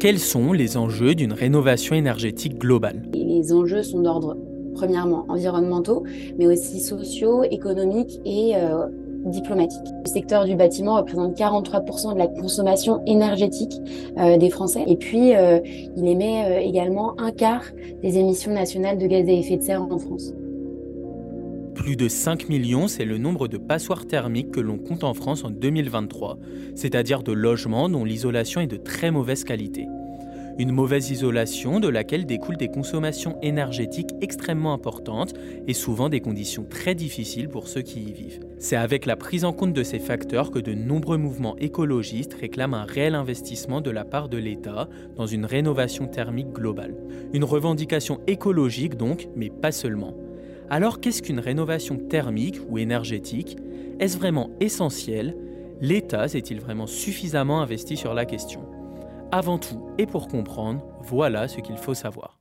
Quels sont les enjeux d'une rénovation énergétique globale? Les enjeux sont d'ordre, premièrement, environnementaux, mais aussi sociaux, économiques et euh, diplomatiques. Le secteur du bâtiment représente 43% de la consommation énergétique euh, des Français. Et puis, euh, il émet également un quart des émissions nationales de gaz à effet de serre en France. Plus de 5 millions, c'est le nombre de passoires thermiques que l'on compte en France en 2023, c'est-à-dire de logements dont l'isolation est de très mauvaise qualité. Une mauvaise isolation de laquelle découlent des consommations énergétiques extrêmement importantes et souvent des conditions très difficiles pour ceux qui y vivent. C'est avec la prise en compte de ces facteurs que de nombreux mouvements écologistes réclament un réel investissement de la part de l'État dans une rénovation thermique globale. Une revendication écologique donc, mais pas seulement. Alors qu'est-ce qu'une rénovation thermique ou énergétique? Est-ce vraiment essentiel? L'État s'est-il vraiment suffisamment investi sur la question? Avant tout et pour comprendre, voilà ce qu'il faut savoir.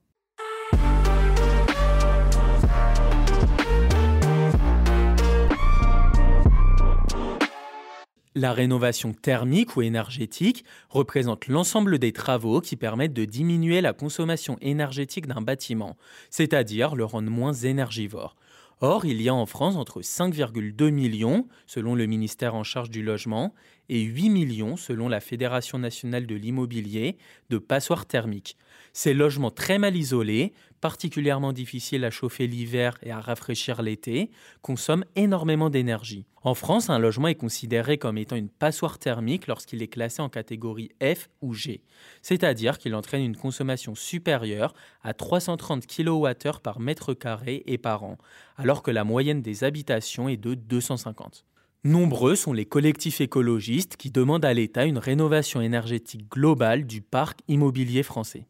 La rénovation thermique ou énergétique représente l'ensemble des travaux qui permettent de diminuer la consommation énergétique d'un bâtiment, c'est-à-dire le rendre moins énergivore. Or, il y a en France entre 5,2 millions, selon le ministère en charge du logement, et 8 millions, selon la Fédération nationale de l'immobilier, de passoires thermiques. Ces logements très mal isolés, particulièrement difficiles à chauffer l'hiver et à rafraîchir l'été, consomment énormément d'énergie. En France, un logement est considéré comme étant une passoire thermique lorsqu'il est classé en catégorie F ou G, c'est-à-dire qu'il entraîne une consommation supérieure à 330 kWh par mètre carré et par an, alors que la moyenne des habitations est de 250. Nombreux sont les collectifs écologistes qui demandent à l'État une rénovation énergétique globale du parc immobilier français.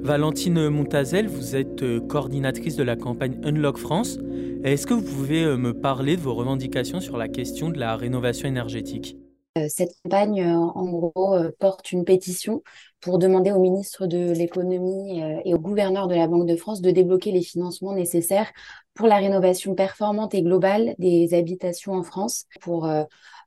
Valentine Montazel, vous êtes euh, coordinatrice de la campagne Unlock France. Est-ce que vous pouvez euh, me parler de vos revendications sur la question de la rénovation énergétique? Cette campagne, en gros, porte une pétition pour demander au ministre de l'économie et au gouverneur de la Banque de France de débloquer les financements nécessaires pour la rénovation performante et globale des habitations en France,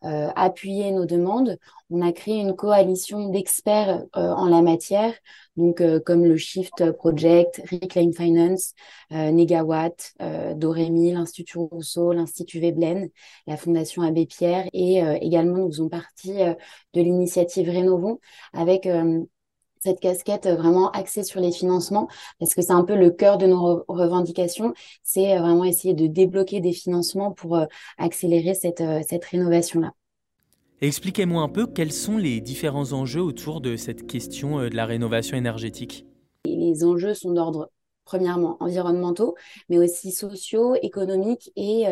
euh, appuyer nos demandes. On a créé une coalition d'experts euh, en la matière, donc euh, comme le Shift Project, Reclaim Finance, Negawatt, Dorémy, l'Institut Rousseau, l'Institut Veblen, la Fondation Abbé Pierre et également nous faisons partie de l'initiative Rénovons avec cette casquette vraiment axée sur les financements, parce que c'est un peu le cœur de nos revendications, c'est euh, vraiment essayer de débloquer des financements pour euh, accélérer cette, euh, cette rénovation-là. Expliquez-moi un peu quels sont les différents enjeux autour de cette question de la rénovation énergétique. Les enjeux sont d'ordre, premièrement, environnementaux, mais aussi sociaux, économiques et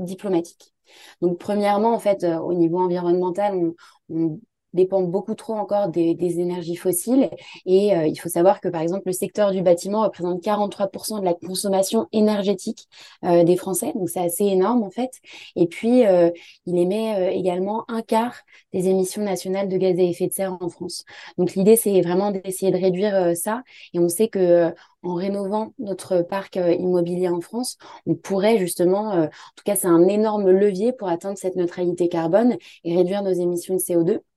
diplomatiques. Donc, premièrement, en fait, au niveau environnemental, on, on dépendent beaucoup trop encore des, énergies fossiles. Et euh, il faut savoir que, par exemple, le secteur du bâtiment représente 43% de la consommation énergétique euh, des Français. Donc, c'est assez énorme, en fait. Et puis, euh, il émet également un quart des émissions nationales de gaz à effet de serre en France. Donc, l'idée, c'est vraiment d'essayer de réduire ça. Et on sait que en rénovant notre parc immobilier en France, on pourrait justement, en tout cas, c'est un énorme levier pour atteindre cette neutralité carbone et réduire nos émissions de CO2.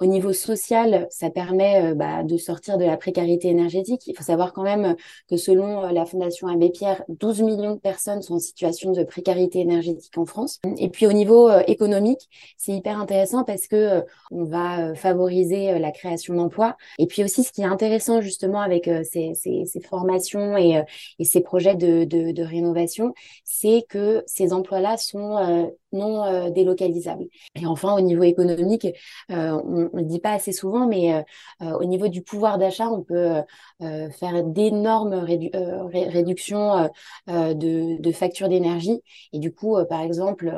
Au niveau social, ça permet euh, bah, de sortir de la précarité énergétique. Il faut savoir quand même que selon euh, la Fondation Abbé Pierre, 12 millions de personnes sont en situation de précarité énergétique en France. Et puis au niveau euh, économique, c'est hyper intéressant parce que on va favoriser la création d'emplois. Et puis aussi, ce qui est intéressant justement avec ces, ces, ces formations et, et, ces projets de, de, de rénovation, c'est que ces emplois-là sont non délocalisables. Et enfin, au niveau économique, on on ne le dit pas assez souvent, mais euh, euh, au niveau du pouvoir d'achat, on peut euh, faire d'énormes réductions de, factures d'énergie. Et du coup, par exemple,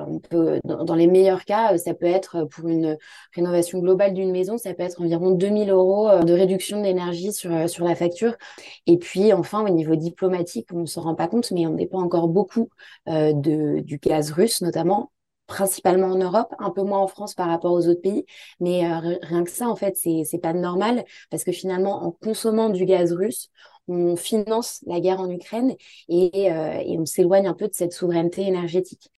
dans, les meilleurs cas, ça peut être pour une rénovation globale d'une maison, ça peut être environ 2000 euros de réduction d'énergie sur, la facture. Et puis, enfin, au niveau diplomatique, on ne se rend pas compte, mais on dépend encore beaucoup du gaz russe, notamment principalement en Europe, un peu moins en France par rapport aux autres pays. Mais euh, rien que ça, en fait, c'est pas normal parce que finalement, en consommant du gaz russe, on finance la guerre en Ukraine et, euh, et on s'éloigne un peu de cette souveraineté énergétique.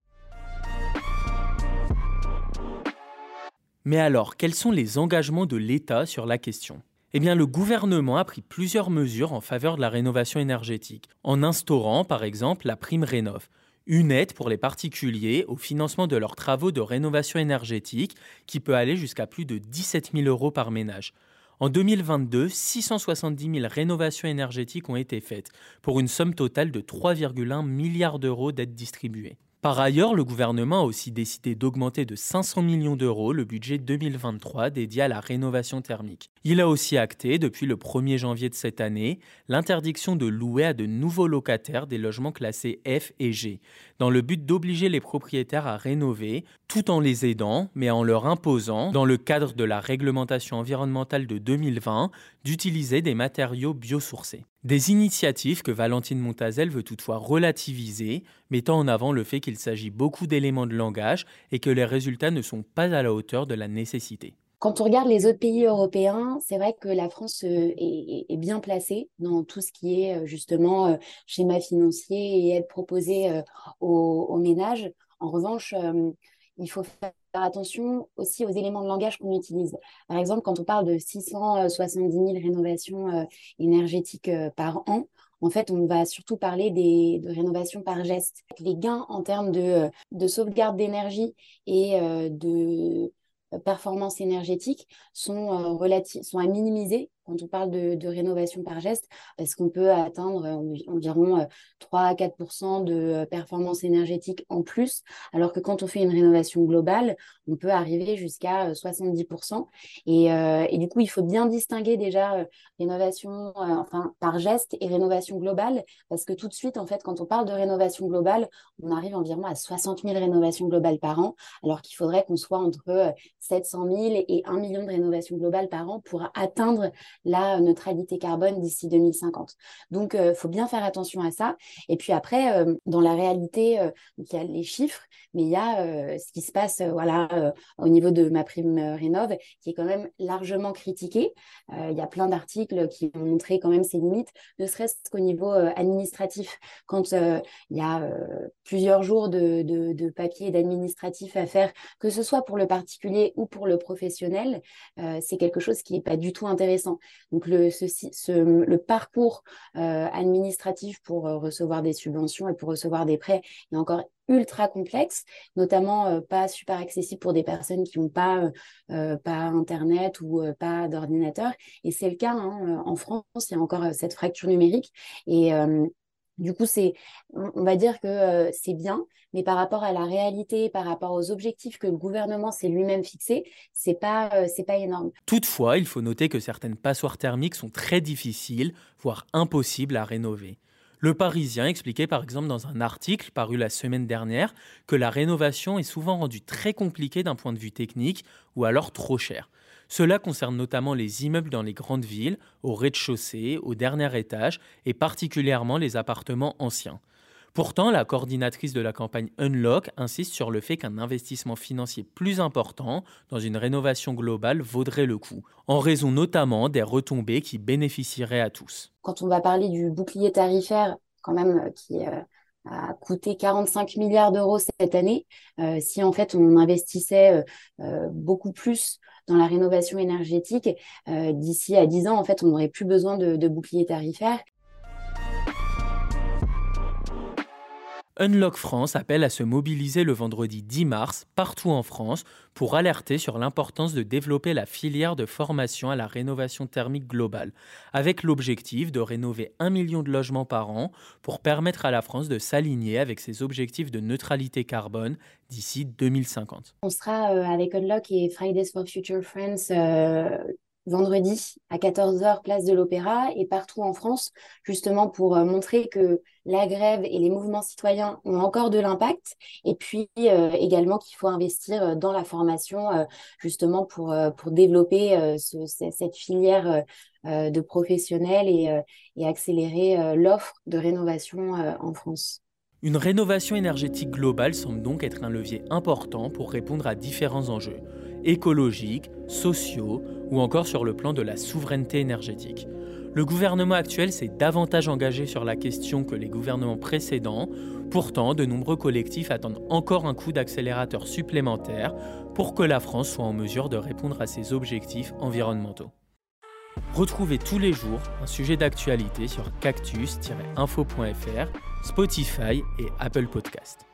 Mais alors, quels sont les engagements de l'État sur la question? Eh bien, le gouvernement a pris plusieurs mesures en faveur de la rénovation énergétique, en instaurant par exemple la prime Rénov', une aide pour les particuliers au financement de leurs travaux de rénovation énergétique qui peut aller jusqu'à plus de 17 000 euros par ménage. En 2022, 670 000 rénovations énergétiques ont été faites, pour une somme totale de 3,1 milliards d'euros d'aides distribuées. Par ailleurs, le gouvernement a aussi décidé d'augmenter de 500 millions d'euros le budget 2023 dédié à la rénovation thermique. Il a aussi acté, depuis le 1er janvier de cette année, l'interdiction de louer à de nouveaux locataires des logements classés F et G, dans le but d'obliger les propriétaires à rénover, tout en les aidant, mais en leur imposant, dans le cadre de la réglementation environnementale de 2020, d'utiliser des matériaux biosourcés. Des initiatives que Valentine Montazel veut toutefois relativiser, mettant en avant le fait qu'il s'agit beaucoup d'éléments de langage et que les résultats ne sont pas à la hauteur de la nécessité. Quand on regarde les autres pays européens, c'est vrai que la France euh, est, bien placée dans tout ce qui est euh, justement euh, schéma financier et aide proposée aux, ménages. En revanche, il faut faire attention aussi aux éléments de langage qu'on utilise. Par exemple, quand on parle de 670 000 rénovations énergétiques par an, en fait, on va surtout parler de rénovation par geste. Les gains en termes de, de sauvegarde d'énergie et de performance énergétique sont, sont à minimiser quand on parle de, rénovation par geste, parce qu'on peut atteindre environ 3 à 4% de performance énergétique en plus, alors que quand on fait une rénovation globale, on peut arriver jusqu'à 70 et, et, du coup, il faut bien distinguer déjà rénovation enfin, par geste et rénovation globale, parce que tout de suite, en fait, quand on parle de rénovation globale, on arrive environ à 60 000 rénovations globales par an, alors qu'il faudrait qu'on soit entre 700 000 et 1 million de rénovations globales par an pour atteindre la neutralité carbone d'ici 2050. Donc, il euh, faut bien faire attention à ça. Et puis après, euh, dans la réalité, euh, il y a les chiffres, mais il y a ce qui se passe voilà, au niveau de ma prime rénov, qui est quand même largement critiqué. il y a plein d'articles qui ont montré quand même ses limites, ne serait-ce qu'au niveau administratif. Quand il y a plusieurs jours de, papier d'administratif à faire, que ce soit pour le particulier ou pour le professionnel, c'est quelque chose qui n'est pas du tout intéressant. Donc le, parcours euh, administratif pour euh, recevoir des subventions et pour recevoir des prêts est encore ultra complexe, notamment euh, pas super accessible pour des personnes qui n'ont pas, pas Internet ou pas d'ordinateur. Et c'est le cas hein, en France, il y a encore cette fracture numérique. Du coup, c'est, on va dire que euh, c'est bien, mais par rapport à la réalité, par rapport aux objectifs que le gouvernement s'est lui-même fixés, c'est pas, euh, c'est pas énorme. Toutefois, il faut noter que certaines passoires thermiques sont très difficiles, voire impossibles à rénover. Le Parisien expliquait par exemple dans un article paru la semaine dernière que la rénovation est souvent rendue très compliquée d'un point de vue technique ou alors trop chère. Cela concerne notamment les immeubles dans les grandes villes, au rez-de-chaussée, au dernier étage, et particulièrement les appartements anciens. Pourtant, la coordinatrice de la campagne Unlock insiste sur le fait qu'un investissement financier plus important dans une rénovation globale vaudrait le coup, en raison notamment des retombées qui bénéficieraient à tous. Quand on va parler du bouclier tarifaire, quand même, euh, qui euh, a coûté 45 milliards d'euros cette année, euh, si en fait on investissait beaucoup plus dans la rénovation énergétique, d'ici à 10 ans, en fait, on n'aurait plus besoin de, de bouclier tarifaire. Unlock France appelle à se mobiliser le vendredi 10 mars partout en France pour alerter sur l'importance de développer la filière de formation à la rénovation thermique globale, avec l'objectif de rénover un million de logements par an pour permettre à la France de s'aligner avec ses objectifs de neutralité carbone d'ici 2050. On sera euh, avec Unlock et Fridays for Future Friends euh, vendredi à 14h, place de l'Opéra, et partout en France, justement pour euh, montrer que la grève et les mouvements citoyens ont encore de l'impact, et puis euh, également qu'il faut investir euh, dans la formation, justement pour, pour développer cette filière de professionnels et, et accélérer l'offre de rénovation en France. Une rénovation énergétique globale semble donc être un levier important pour répondre à différents enjeux écologiques, sociaux ou encore sur le plan de la souveraineté énergétique. Le gouvernement actuel s'est davantage engagé sur la question que les gouvernements précédents. Pourtant, de nombreux collectifs attendent encore un coup d'accélérateur supplémentaire pour que la France soit en mesure de répondre à ses objectifs environnementaux. Retrouvez tous les jours un sujet d'actualité sur cactus-info.fr, Spotify et Apple Podcast.